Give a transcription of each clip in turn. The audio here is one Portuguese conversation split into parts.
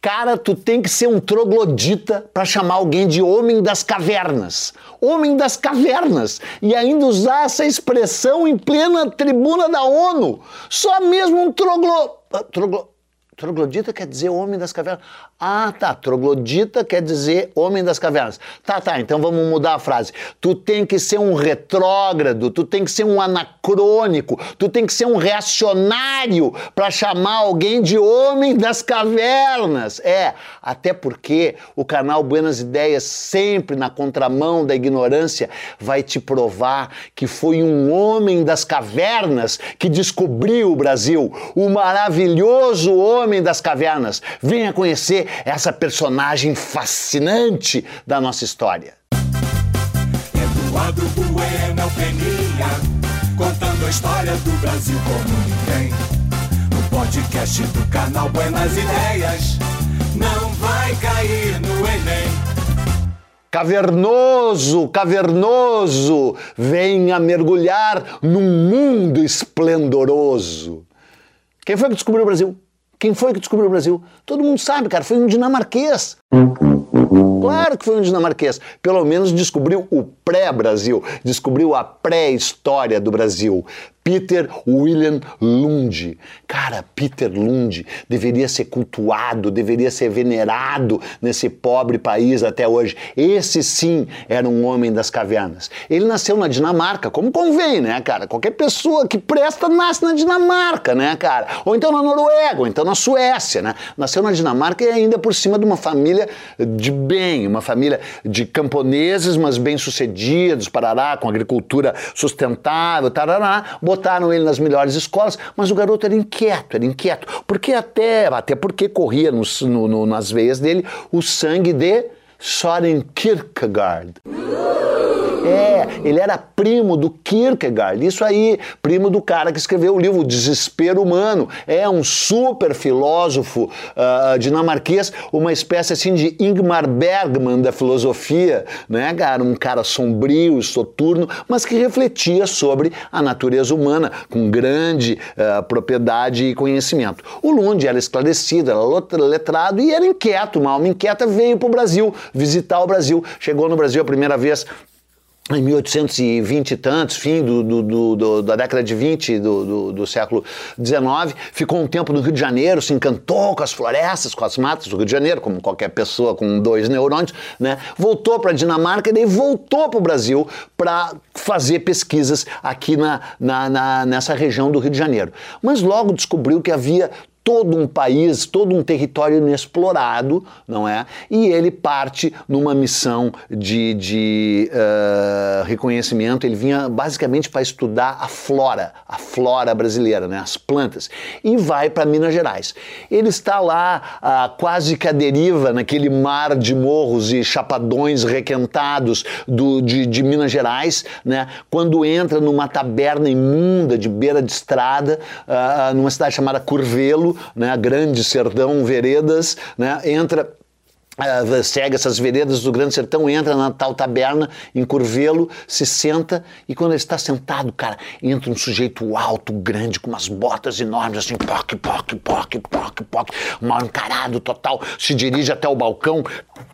Cara, tu tem que ser um troglodita para chamar alguém de homem das cavernas. Homem das cavernas. E ainda usar essa expressão em plena tribuna da ONU. Só mesmo um troglo... troglo Troglodita quer dizer homem das cavernas. Ah, tá. Troglodita quer dizer homem das cavernas. Tá, tá. Então vamos mudar a frase. Tu tem que ser um retrógrado, tu tem que ser um anacrônico, tu tem que ser um reacionário para chamar alguém de homem das cavernas. É, até porque o canal Buenas Ideias, sempre na contramão da ignorância, vai te provar que foi um homem das cavernas que descobriu o Brasil. O maravilhoso homem das Cavernas. Venha conhecer essa personagem fascinante da nossa história. Eduardo Bueno Peninha, contando a história do Brasil como ninguém. No podcast do canal Buenas Ideias, não vai cair no Enem. Cavernoso, cavernoso, venha mergulhar num mundo esplendoroso. Quem foi que descobriu o Brasil? Quem foi que descobriu o Brasil? Todo mundo sabe, cara, foi um dinamarquês. Claro que foi um dinamarquês. Pelo menos descobriu o pré-Brasil, descobriu a pré-história do Brasil. Peter William Lund. Cara, Peter Lund deveria ser cultuado, deveria ser venerado nesse pobre país até hoje. Esse sim era um homem das cavernas. Ele nasceu na Dinamarca, como convém, né, cara? Qualquer pessoa que presta nasce na Dinamarca, né, cara? Ou então na Noruega, ou então na Suécia, né? Nasceu na Dinamarca e ainda por cima de uma família de bem, uma família de camponeses, mas bem-sucedidos, parará, com agricultura sustentável, tarará botaram ele nas melhores escolas, mas o garoto era inquieto, era inquieto, porque até, até porque corria no, no, nas veias dele o sangue de Soren Kierkegaard. Ele era primo do Kierkegaard, isso aí, primo do cara que escreveu o livro Desespero Humano. É um super filósofo uh, dinamarquês, uma espécie assim de Ingmar Bergman da filosofia, né, cara? Um cara sombrio, soturno, mas que refletia sobre a natureza humana com grande uh, propriedade e conhecimento. O Lund era esclarecido, era letrado e era inquieto, uma alma inquieta veio para o Brasil, visitar o Brasil. Chegou no Brasil a primeira vez em 1820 e tantos, fim do, do, do, da década de 20 do, século XIX, ficou um tempo no Rio de Janeiro, se encantou com as florestas, com as matas do Rio de Janeiro, como qualquer pessoa com dois neurônios, né? voltou para a Dinamarca e daí voltou para o Brasil para fazer pesquisas aqui na, na, na, nessa região do Rio de Janeiro. Mas logo descobriu que havia todo um país, todo um território inexplorado, não é? E ele parte numa missão de, de uh, reconhecimento. Ele vinha basicamente para estudar a flora, a flora brasileira, né? As plantas, e vai para Minas Gerais. Ele está lá uh, quase que à deriva naquele mar de morros e chapadões requentados do, de, de Minas Gerais, né? Quando entra numa taberna imunda de beira de estrada, uh, numa cidade chamada Curvelo né, Grande Serdão Veredas, né, entra Uh, segue essas veredas do Grande Sertão, entra na tal taberna em Curvelo, se senta e quando ele está sentado, cara, entra um sujeito alto, grande, com umas botas enormes, assim, poc, poc, poc, poc, poc, mal encarado total, se dirige até o balcão,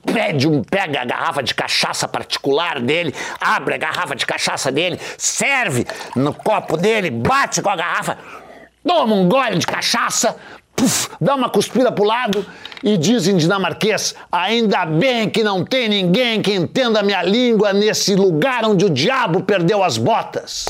pede um, pega a garrafa de cachaça particular dele, abre a garrafa de cachaça dele, serve no copo dele, bate com a garrafa, toma um gole de cachaça, puff, dá uma cuspida pro lado e diz em dinamarquês: ainda bem que não tem ninguém que entenda minha língua nesse lugar onde o diabo perdeu as botas.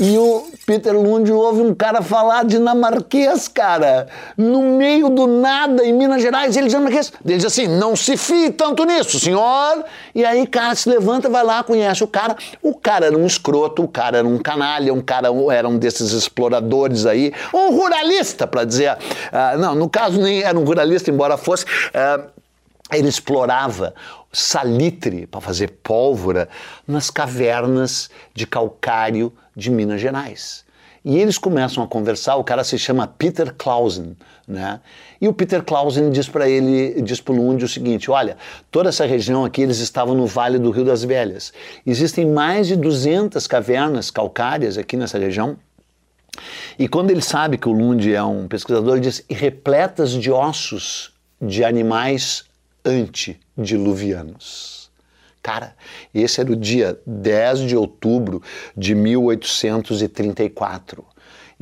E o Peter Lund ouve um cara falar dinamarquês, cara, no meio do nada, em Minas Gerais, ele dinamarquês. Ele diz assim: não se fie tanto nisso, senhor. E aí, cara, se levanta, vai lá, conhece o cara. O cara era um escroto, o cara era um canalha, um cara era um desses exploradores aí, um ruralista, para dizer. Uh, não, no caso, nem era um ruralista, embora fosse. Uh, ele explorava salitre para fazer pólvora nas cavernas de calcário de Minas Gerais. E eles começam a conversar, o cara se chama Peter Clausen, né? E o Peter Clausen diz para ele, diz para o Lund o seguinte, olha, toda essa região aqui, eles estavam no Vale do Rio das Velhas. Existem mais de 200 cavernas calcárias aqui nessa região, E quando ele sabe que o Lund é um pesquisador, ele diz: repletas de ossos de animais antediluvianos. Cara, esse era o dia 10 de outubro de 1834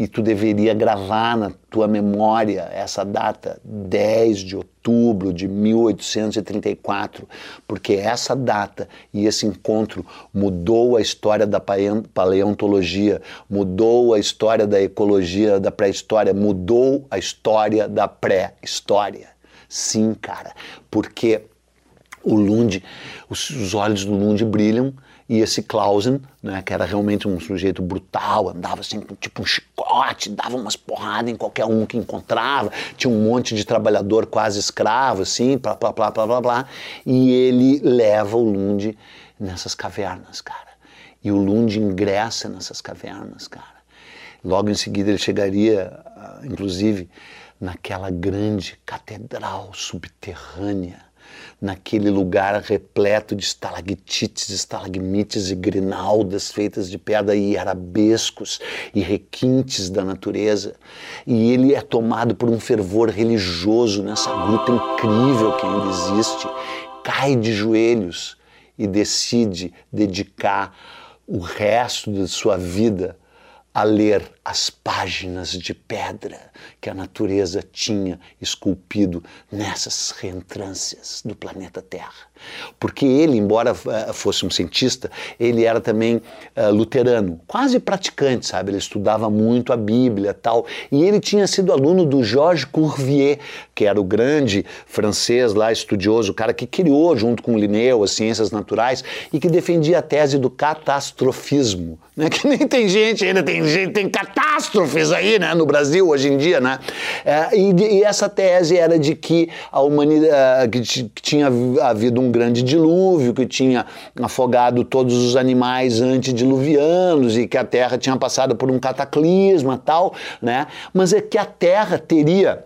e tu deveria gravar na tua memória essa data, 10 de outubro de 1834, porque essa data e esse encontro mudou a história da paleontologia, mudou a história da ecologia da pré-história, mudou a história da pré-história. Sim, cara, porque o Lund, os, os olhos do Lund brilham e esse Clausen, né, que era realmente um sujeito brutal, andava assim com tipo um chicote, dava umas porradas em qualquer um que encontrava, tinha um monte de trabalhador quase escravo, assim, blá, blá, blá, blá, blá, blá. E ele leva o Lund nessas cavernas, cara. E o Lund ingressa nessas cavernas, cara. Logo em seguida ele chegaria, ah, inclusive, naquela grande catedral subterrânea naquele lugar repleto de estalactites, estalagmites e grinaldas feitas de pedra e arabescos e requintes da natureza. E ele é tomado por um fervor religioso nessa gruta incrível que ainda existe, cai de joelhos e decide dedicar o resto de sua vida a ler as páginas de pedra que a natureza tinha esculpido nessas reentrâncias do planeta Terra. Porque ele, embora uh, fosse um cientista, ele era também uh, luterano, quase praticante, sabe? Ele estudava muito a Bíblia tal. E ele tinha sido aluno do Georges Cuvier, que era o grande francês lá, estudioso, o cara que criou, junto com Linneu, as ciências naturais, e que defendia a tese do catastrofismo. Né? Que nem tem gente ainda, tem gente, tem catástrofes aí, né, no Brasil hoje em dia, né? É, e, e, essa tese era de que a humanidade, que, que tinha havido um grande dilúvio, que tinha afogado todos os animais antediluvianos e que a Terra tinha passado por um cataclisma tal, né? Mas é que a Terra teria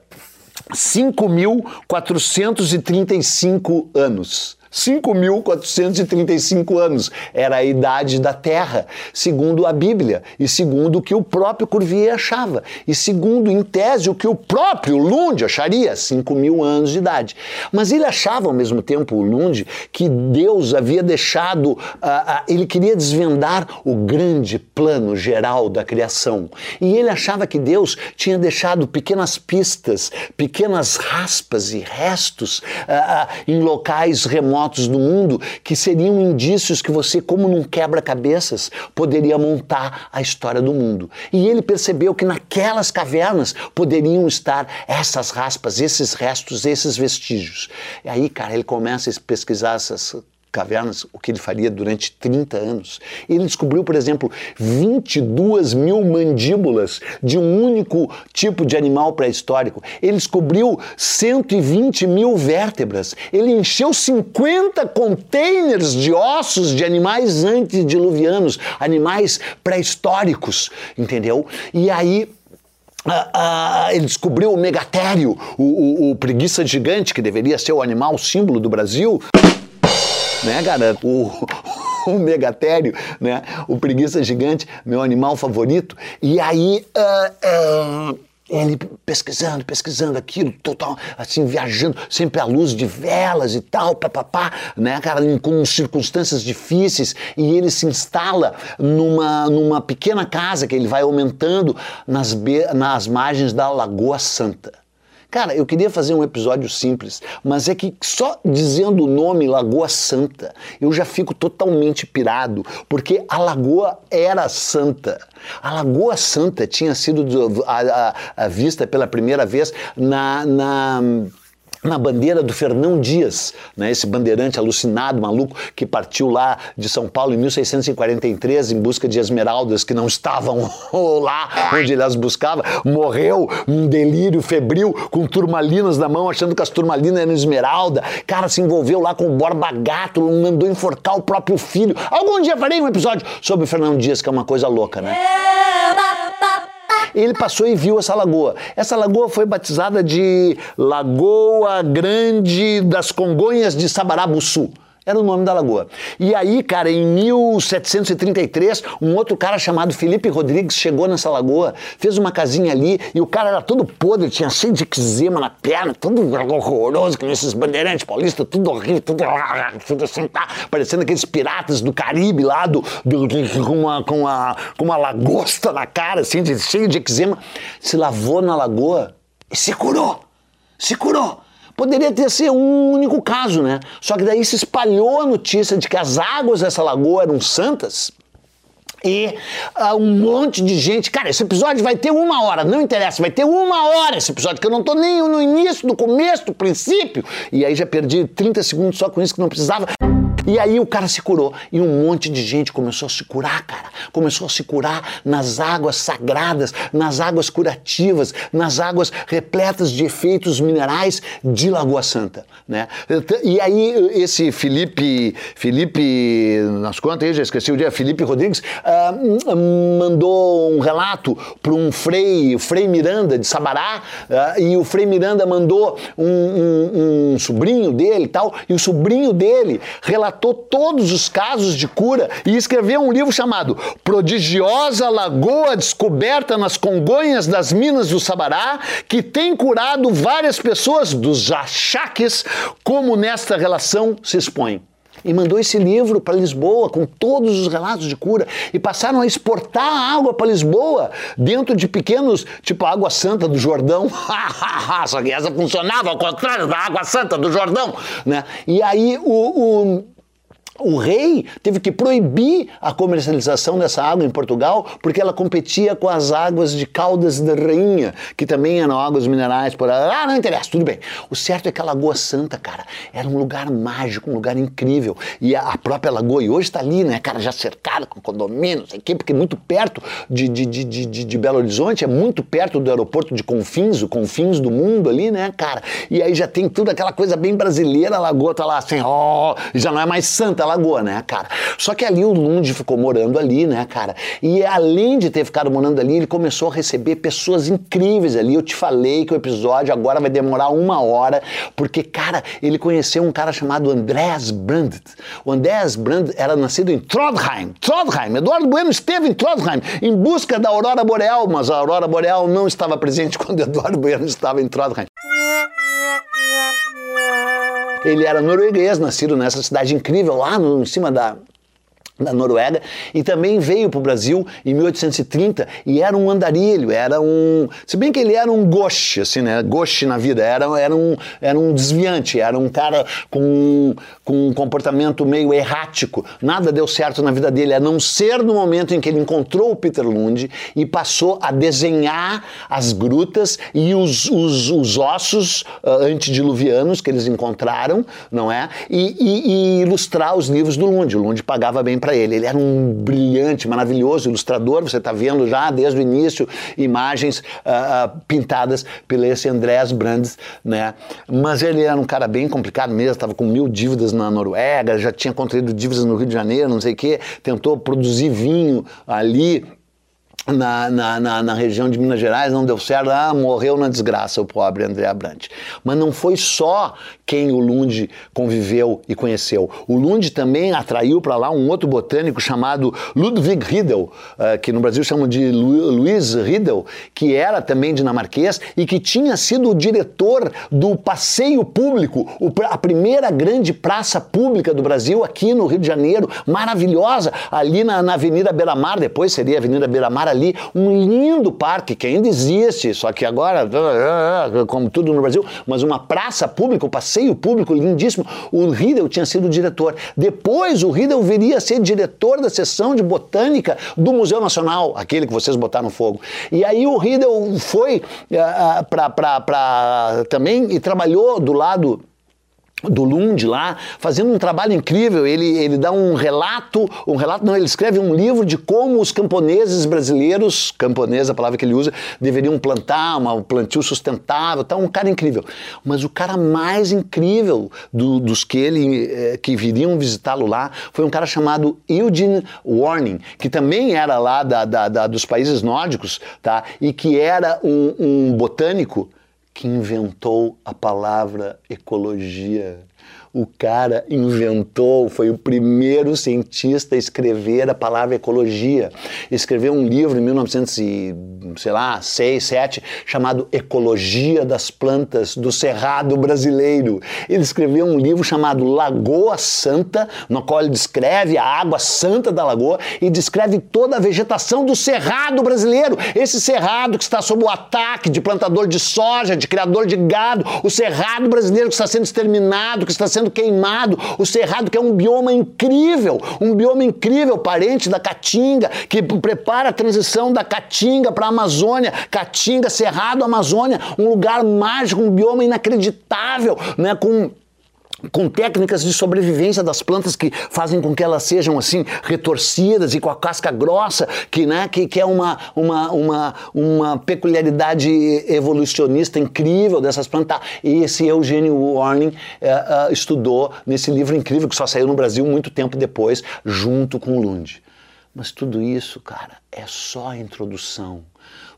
5.435 anos. 5.435 anos era a idade da Terra, segundo a Bíblia, e segundo o que o próprio Curvier achava, e segundo, em tese, o que o próprio Lund acharia, 5 mil anos de idade. Mas ele achava, ao mesmo tempo, o Lund, que Deus havia deixado, uh, uh, ele queria desvendar o grande plano geral da criação. E ele achava que Deus tinha deixado pequenas pistas, pequenas raspas e restos uh, em locais remotos do mundo que seriam indícios que você, como num quebra-cabeças, poderia montar a história do mundo. E ele percebeu que naquelas cavernas poderiam estar essas raspas, esses restos, esses vestígios. E aí, cara, ele começa a pesquisar essas cavernas, o que ele faria durante 30 anos. Ele descobriu, por exemplo, 22 mil mandíbulas de um único tipo de animal pré-histórico. Ele descobriu 120 mil vértebras. Ele encheu 50 containers de ossos de animais antediluvianos, animais pré-históricos, entendeu? E aí ah, ah, ele descobriu o megatério, o, o, o, preguiça gigante, que deveria ser o animal símbolo do Brasil né, cara? O, o megatério, né? O preguiça gigante, meu animal favorito. E aí. Uh, uh, ele pesquisando, pesquisando aquilo, total, assim, viajando, sempre à luz de velas e tal, papapá, né, cara, com circunstâncias difíceis, e ele se instala numa, numa pequena casa que ele vai aumentando nas, nas margens da Lagoa Santa. Cara, eu queria fazer um episódio simples, mas é que só dizendo o nome Lagoa Santa, eu já fico totalmente pirado, porque a lagoa era santa. A Lagoa Santa tinha sido a, a, a vista pela primeira vez na, na na bandeira do Fernão Dias, né, esse bandeirante alucinado, maluco, que partiu lá de São Paulo em 1643 em busca de esmeraldas que não estavam lá onde ele as buscava, morreu num delírio febril com turmalinas na mão, achando que as turmalinas eram esmeralda. Cara, se envolveu lá com o Borba Gato, mandou enforcar o próprio filho. Algum dia farei um episódio sobre o Fernão Dias, que é uma coisa louca, né? Ele passou e viu essa lagoa. Essa lagoa foi batizada de Lagoa Grande das Congonhas de Sabarabuçu. Era o nome da lagoa. E aí, cara, em 1733, um outro cara chamado Felipe Rodrigues chegou nessa lagoa, fez uma casinha ali e o cara era todo podre, tinha cheio de eczema na perna, tudo horroroso, com esses bandeirantes paulistas, tudo horrível, tudo, tudo assim, tá, parecendo aqueles piratas do Caribe lá, do, do, com, uma, com, uma, com uma lagosta na cara, assim, de, cheio de eczema. Se lavou na lagoa e se curou. Se curou. Poderia ter sido um único caso, né? Só que daí se espalhou a notícia de que as águas dessa lagoa eram santas. E uh, um monte de gente. Cara, esse episódio vai ter uma hora, não interessa, vai ter uma hora esse episódio, que eu não tô nem no início, no começo, no princípio. E aí já perdi 30 segundos só com isso que não precisava. E aí o cara se curou e um monte de gente começou a se curar, cara. Começou a se curar nas águas sagradas, nas águas curativas, nas águas repletas de efeitos minerais de Lagoa Santa, né? E aí esse Felipe, Felipe, nas contas aí, já esqueci o dia, Felipe Rodrigues, uh, mandou um relato para um frei, Frei Miranda de Sabará, uh, e o Frei Miranda mandou um, um, um sobrinho dele e tal, e o sobrinho dele relatou relatou todos os casos de cura e escreveu um livro chamado Prodigiosa Lagoa Descoberta nas Congonhas das Minas do Sabará, que tem curado várias pessoas dos achaques, como nesta relação se expõe e mandou esse livro para Lisboa com todos os relatos de cura e passaram a exportar água para Lisboa dentro de pequenos, tipo a água santa do Jordão. Só que essa funcionava ao contrário da água santa do Jordão, né? E aí o, o o rei teve que proibir a comercialização dessa água em Portugal porque ela competia com as águas de Caldas da Rainha, que também eram águas minerais. Por... Ah, não interessa, tudo bem. O certo é que a Lagoa Santa, cara, era um lugar mágico, um lugar incrível. E a própria lagoa, e hoje está ali, né, cara, já cercada com condomínios, aqui, porque é muito perto de, de, de, de, de Belo Horizonte, é muito perto do aeroporto de Confins, o Confins do mundo ali, né, cara? E aí já tem tudo aquela coisa bem brasileira, a lagoa tá lá assim, ó, oh, já não é mais santa Lagoa, né, cara? Só que ali o Lund ficou morando ali, né, cara? E além de ter ficado morando ali, ele começou a receber pessoas incríveis ali. Eu te falei que o episódio agora vai demorar uma hora, porque, cara, ele conheceu um cara chamado Andreas Brandt. O Andreas Brandt era nascido em Trondheim. Trondheim. Eduardo Bueno esteve em Trondheim em busca da aurora boreal, mas a aurora boreal não estava presente quando Eduardo Bueno estava em Trondheim. Ele era norueguês, nascido nessa cidade incrível, lá no, em cima da, da Noruega e também veio para o Brasil em 1830 e era um andarilho, era um, se bem que ele era um gauche, assim, né, gauche na vida, era, era, um, era um desviante, era um cara com, com um comportamento meio errático, nada deu certo na vida dele, a não ser no momento em que ele encontrou o Peter Lund e passou a desenhar as grutas e os, os, os ossos uh, antediluvianos que eles encontraram, não é, e, e, e ilustrar os livros do Lund, o Lund pagava bem para ele. Ele era um brilhante, maravilhoso ilustrador. Você está vendo já desde o início imagens uh, pintadas pelo esse Andrés Brandes, né? Mas ele era um cara bem complicado mesmo. Estava com mil dívidas na Noruega, já tinha contraído dívidas no Rio de Janeiro, não sei o quê. Tentou produzir vinho ali na, na, na, na, região de Minas Gerais, não deu certo, ah, morreu na desgraça o pobre André Abrantes. Mas não foi só quem o Lund conviveu e conheceu. O Lund também atraiu para lá um outro botânico chamado Ludwig Riedel, uh, que no Brasil chamam de Lu Luiz Riedel, que era também dinamarquês e que tinha sido o diretor do passeio público, a primeira grande praça pública do Brasil aqui no Rio de Janeiro, maravilhosa, ali na, na Avenida Beira Mar, depois seria Avenida Beira Mar ali um lindo parque que ainda existe, só que agora, como tudo no Brasil, mas uma praça pública, um passeio público lindíssimo. O Riedel tinha sido diretor. Depois o Riedel viria a ser diretor da seção de botânica do Museu Nacional, aquele que vocês botaram fogo. E aí o Riedel foi uh, eh, eh, para também e trabalhou do lado do Lund lá, fazendo um trabalho incrível. Ele, ele dá um relato, um relato, não, ele escreve um livro de como os camponeses brasileiros, camponesa, a palavra que ele usa, deveriam plantar uma, um plantio sustentável, tá um cara incrível. Mas o cara mais incrível do, dos que ele eh, que viriam visitá-lo lá foi um cara chamado Eugene Warning, que também era lá da, da, da dos países nórdicos, tá? E que era um, um botânico que inventou a palavra ecologia. O cara inventou, foi o primeiro cientista a escrever a palavra ecologia. Escreveu um livro em 1906, 7, chamado Ecologia das Plantas do Cerrado Brasileiro. Ele escreveu um livro chamado Lagoa Santa, no qual ele descreve a água santa da lagoa e descreve toda a vegetação do cerrado brasileiro. Esse cerrado que está sob o ataque de plantador de soja, de criador de gado, o cerrado brasileiro que está sendo exterminado, que está sendo queimado, o cerrado que é um bioma incrível, um bioma incrível, parente da caatinga, que prepara a transição da caatinga para a Amazônia, caatinga, cerrado, Amazônia, um lugar mágico, um bioma inacreditável, né, com com técnicas de sobrevivência das plantas que fazem com que elas sejam assim retorcidas e com a casca grossa, que, né, que, que é uma, uma, uma, uma peculiaridade evolucionista incrível dessas plantas. E esse Eugênio Warning uh, uh, estudou nesse livro incrível que só saiu no Brasil muito tempo depois, junto com Lund. Mas tudo isso, cara, é só a introdução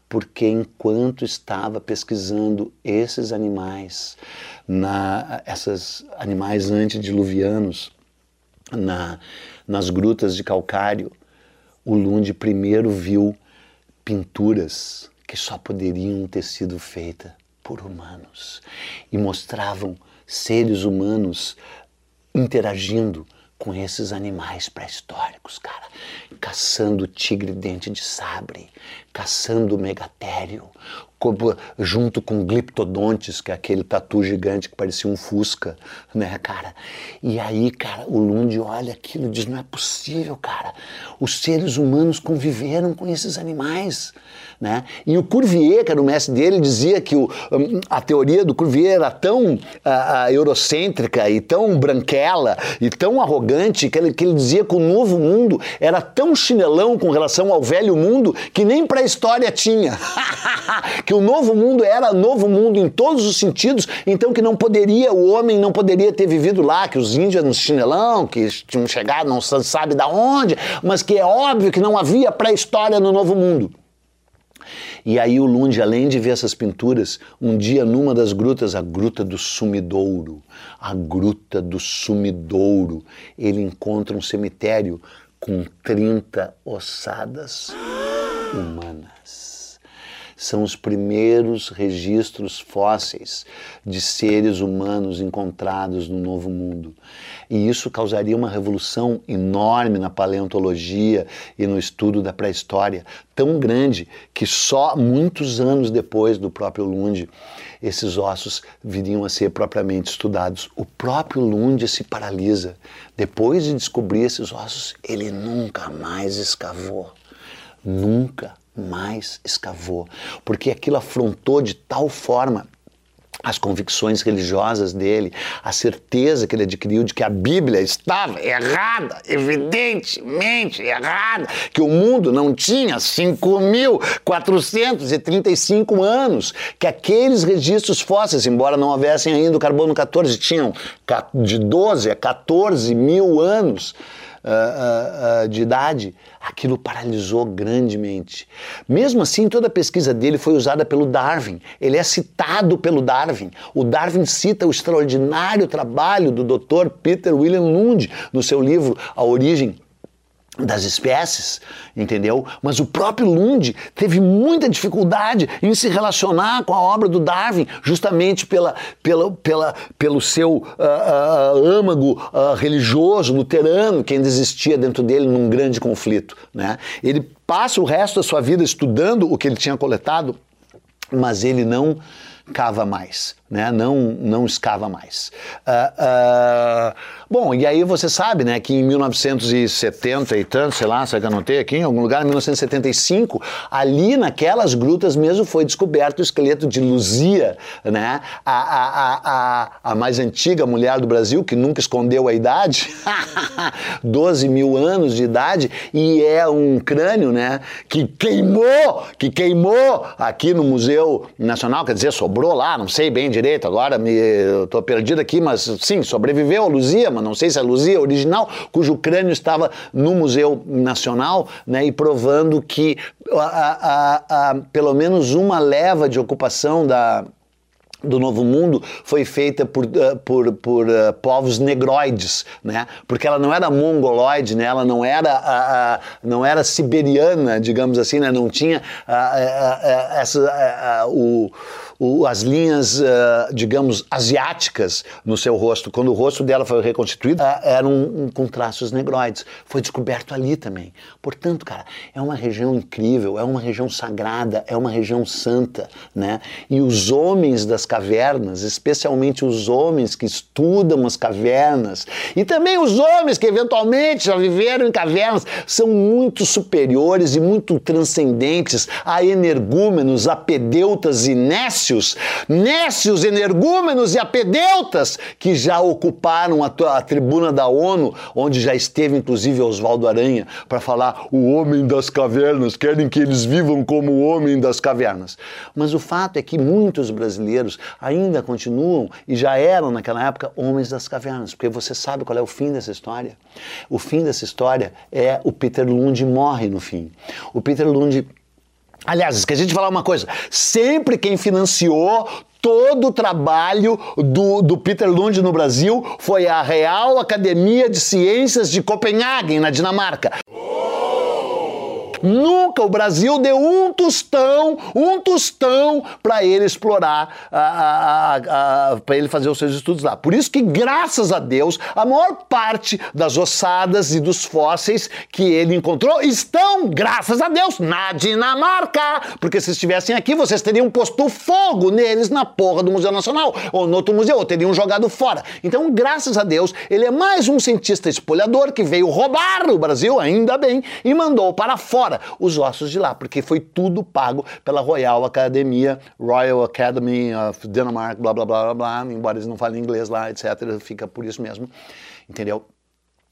porque enquanto estava pesquisando esses animais, na, esses animais antediluvianos, na, nas grutas de calcário, o Lund primeiro viu pinturas que só poderiam ter sido feitas por humanos e mostravam seres humanos interagindo com esses animais pré-históricos, cara, caçando tigre dente de sabre, caçando megatério, junto com gliptodontes, que é aquele tatu gigante que parecia um fusca, né, cara? E aí, cara, o Lund olha aquilo e diz: não é possível, cara. Os seres humanos conviveram com esses animais. Né? E o Curvier, que era o mestre dele, dizia que o, hum, a teoria do Curvier era tão a, eurocêntrica e tão branquela e tão arrogante que ele, que ele dizia que o novo mundo era tão chinelão com relação ao velho mundo que nem para a história tinha. que o novo mundo era novo mundo em todos os sentidos, então que não poderia, o homem não poderia ter vivido lá, que os índios eram chinelão, que tinham chegado não sabe da onde, mas que é óbvio que não havia pré-história no novo mundo. E aí o Lund, além de ver essas pinturas, um dia numa das grutas, a Gruta do Sumidouro, a Gruta do Sumidouro, ele encontra um cemitério com 30 ossadas humanas são os primeiros registros fósseis de seres humanos encontrados no Novo Mundo. E isso causaria uma revolução enorme na paleontologia e no estudo da pré-história, tão grande que só muitos anos depois do próprio Lund esses ossos viriam a ser propriamente estudados. O próprio Lund se paralisa. Depois de descobrir esses ossos, ele nunca mais escavou. Nunca mais escavou, porque aquilo afrontou de tal forma as convicções religiosas dele, a certeza que ele adquiriu de que a Bíblia estava errada, evidentemente errada, que o mundo não tinha 5.435 anos, que aqueles registros fósseis, embora não houvessem ainda o carbono 14, tinham de 12 a 14 mil anos uh, uh, de idade, aquilo paralisou grandemente. Mesmo assim, toda a pesquisa dele foi usada pelo Darwin. Ele é citado pelo Darwin. O Darwin cita o extraordinário trabalho do Dr. Peter William Lund no seu livro A Origem das espécies, entendeu? Mas o próprio Lund teve muita dificuldade em se relacionar com a obra do Darwin, justamente pela, pela, pela, pelo seu uh, uh, âmago uh, religioso, luterano, que ainda existia dentro dele num grande conflito. Né? Ele passa o resto da sua vida estudando o que ele tinha coletado, mas ele não cava mais, né? não, não escava mais. Uh, uh, bom, e aí você sabe né, que em 1970 e tanto, sei lá, sei que anotei aqui, em algum lugar, em 1975, ali naquelas grutas mesmo foi descoberto o esqueleto de Luzia, né? a, a, a, a mais antiga mulher do Brasil, que nunca escondeu a idade, 12 mil anos de idade, e é um crânio né, que queimou, que queimou aqui no Museu Nacional, quer dizer, sobrou lá, não sei bem direito, agora me, eu tô perdido aqui, mas sim, sobreviveu a Luzia, mas não sei se é a Luzia original, cujo crânio estava no Museu Nacional, né, e provando que a, a, a, pelo menos uma leva de ocupação da, do Novo Mundo foi feita por, uh, por, por uh, povos negroides, né? Porque ela não era mongoloide, né? Ela não era, uh, não era siberiana, digamos assim, né? Não tinha essa, o o, as linhas, uh, digamos, asiáticas no seu rosto. Quando o rosto dela foi reconstituído, uh, eram um, com traços negroides. Foi descoberto ali também. Portanto, cara, é uma região incrível, é uma região sagrada, é uma região santa, né? E os homens das cavernas, especialmente os homens que estudam as cavernas, e também os homens que eventualmente já viveram em cavernas, são muito superiores e muito transcendentes a energúmenos, a pedeutas e nécios nécios, nécios, energúmenos e apedeutas que já ocuparam a, a tribuna da ONU, onde já esteve inclusive Oswaldo Aranha para falar o homem das cavernas, querem que eles vivam como o homem das cavernas. Mas o fato é que muitos brasileiros ainda continuam e já eram naquela época homens das cavernas, porque você sabe qual é o fim dessa história? O fim dessa história é o Peter Lund morre no fim. O Peter Lund Aliás, esqueci de falar uma coisa. Sempre quem financiou todo o trabalho do, do Peter Lund no Brasil foi a Real Academia de Ciências de Copenhague, na Dinamarca. Nunca o Brasil deu um tostão, um tostão para ele explorar, para ele fazer os seus estudos lá. Por isso que, graças a Deus, a maior parte das ossadas e dos fósseis que ele encontrou estão, graças a Deus, na Dinamarca. Porque se estivessem aqui, vocês teriam posto fogo neles na porra do Museu Nacional, ou no outro museu, ou teriam jogado fora. Então, graças a Deus, ele é mais um cientista espolhador que veio roubar o Brasil, ainda bem, e mandou para fora fora os ossos de lá, porque foi tudo pago pela Royal Academia, Royal Academy of Denmark, blá blá blá blá blá, embora eles não falem inglês lá, etc. Fica por isso mesmo, entendeu?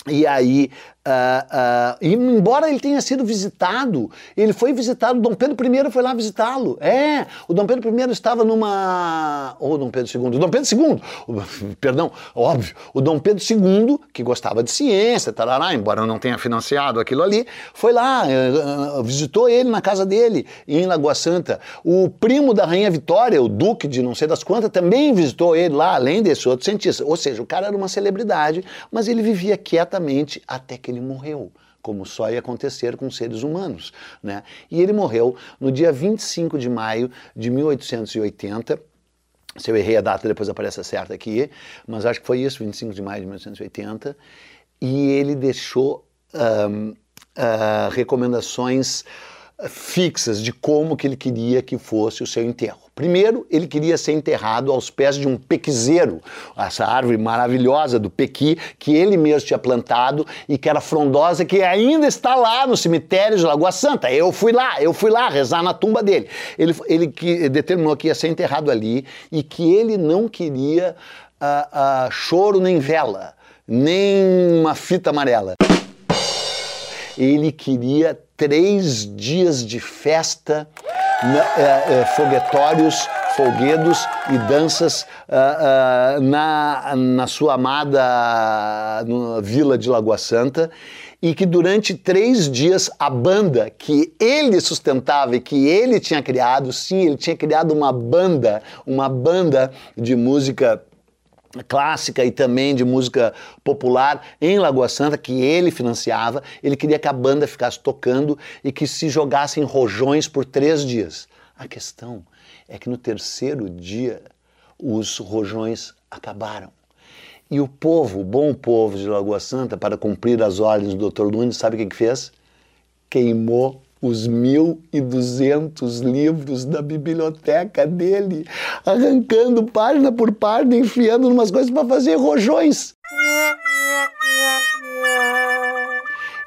E aí Uh, uh, embora ele tenha sido visitado, ele foi visitado, Dom Pedro I foi lá visitá-lo. É, o Dom Pedro I estava numa. Ou Dom Pedro II, Dom Pedro II, perdão, óbvio, o Dom Pedro II, que gostava de ciência, tarará, embora não tenha financiado aquilo ali, foi lá, uh, visitou ele na casa dele, em Lagoa Santa. O primo da Rainha Vitória, o Duque de não sei das quantas, também visitou ele lá, além desse outro cientista. Ou seja, o cara era uma celebridade, mas ele vivia quietamente até que ele morreu como só ia acontecer com seres humanos. Né? E ele morreu no dia 25 de maio de 1880. Se eu errei a data, depois aparece certa aqui, mas acho que foi isso, 25 de maio de 1880. E ele deixou um, uh, recomendações fixas de como que ele queria que fosse o seu enterro. Primeiro, ele queria ser enterrado aos pés de um pequizeiro, essa árvore maravilhosa do pequi que ele mesmo tinha plantado e que era frondosa, que ainda está lá no cemitério de Lagoa Santa. Eu fui lá, eu fui lá rezar na tumba dele. Ele, ele que determinou que ia ser enterrado ali e que ele não queria uh, uh, choro nem vela, nem uma fita amarela ele queria três dias de festa, é, é, foguetórios, folguedos e danças uh, uh, na, na sua amada vila de Lagoa Santa e que durante três dias a banda que ele sustentava e que ele tinha criado, sim, ele tinha criado uma banda, uma banda de música clássica e também de música popular em Lagoa Santa, que ele financiava. Ele queria que a banda ficasse tocando e que se jogassem rojões por três dias. A questão é que no terceiro dia os rojões acabaram. E o povo, o bom povo de Lagoa Santa, para cumprir as ordens do Dr. Nunes, sabe o que, que fez? Queimou os 1.200 livros da biblioteca dele, arrancando página por página, enfiando umas coisas para fazer rojões.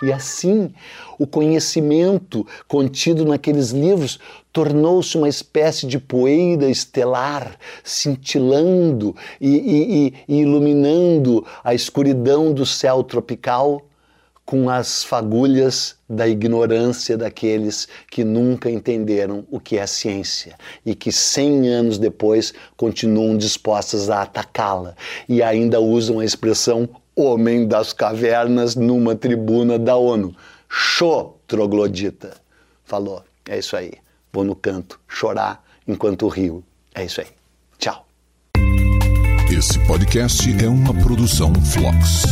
E assim, o conhecimento contido naqueles livros tornou-se uma espécie de poeira estelar, cintilando e, e, e, iluminando a escuridão do céu tropical com as fagulhas da ignorância daqueles que nunca entenderam o que é ciência e que cem anos depois continuam dispostas a atacá-la e ainda usam a expressão homem das cavernas numa tribuna da ONU. Show, troglodita. Falou. É isso aí. Vou no canto chorar enquanto rio. É isso aí. Tchau. Esse podcast é uma produção Flux.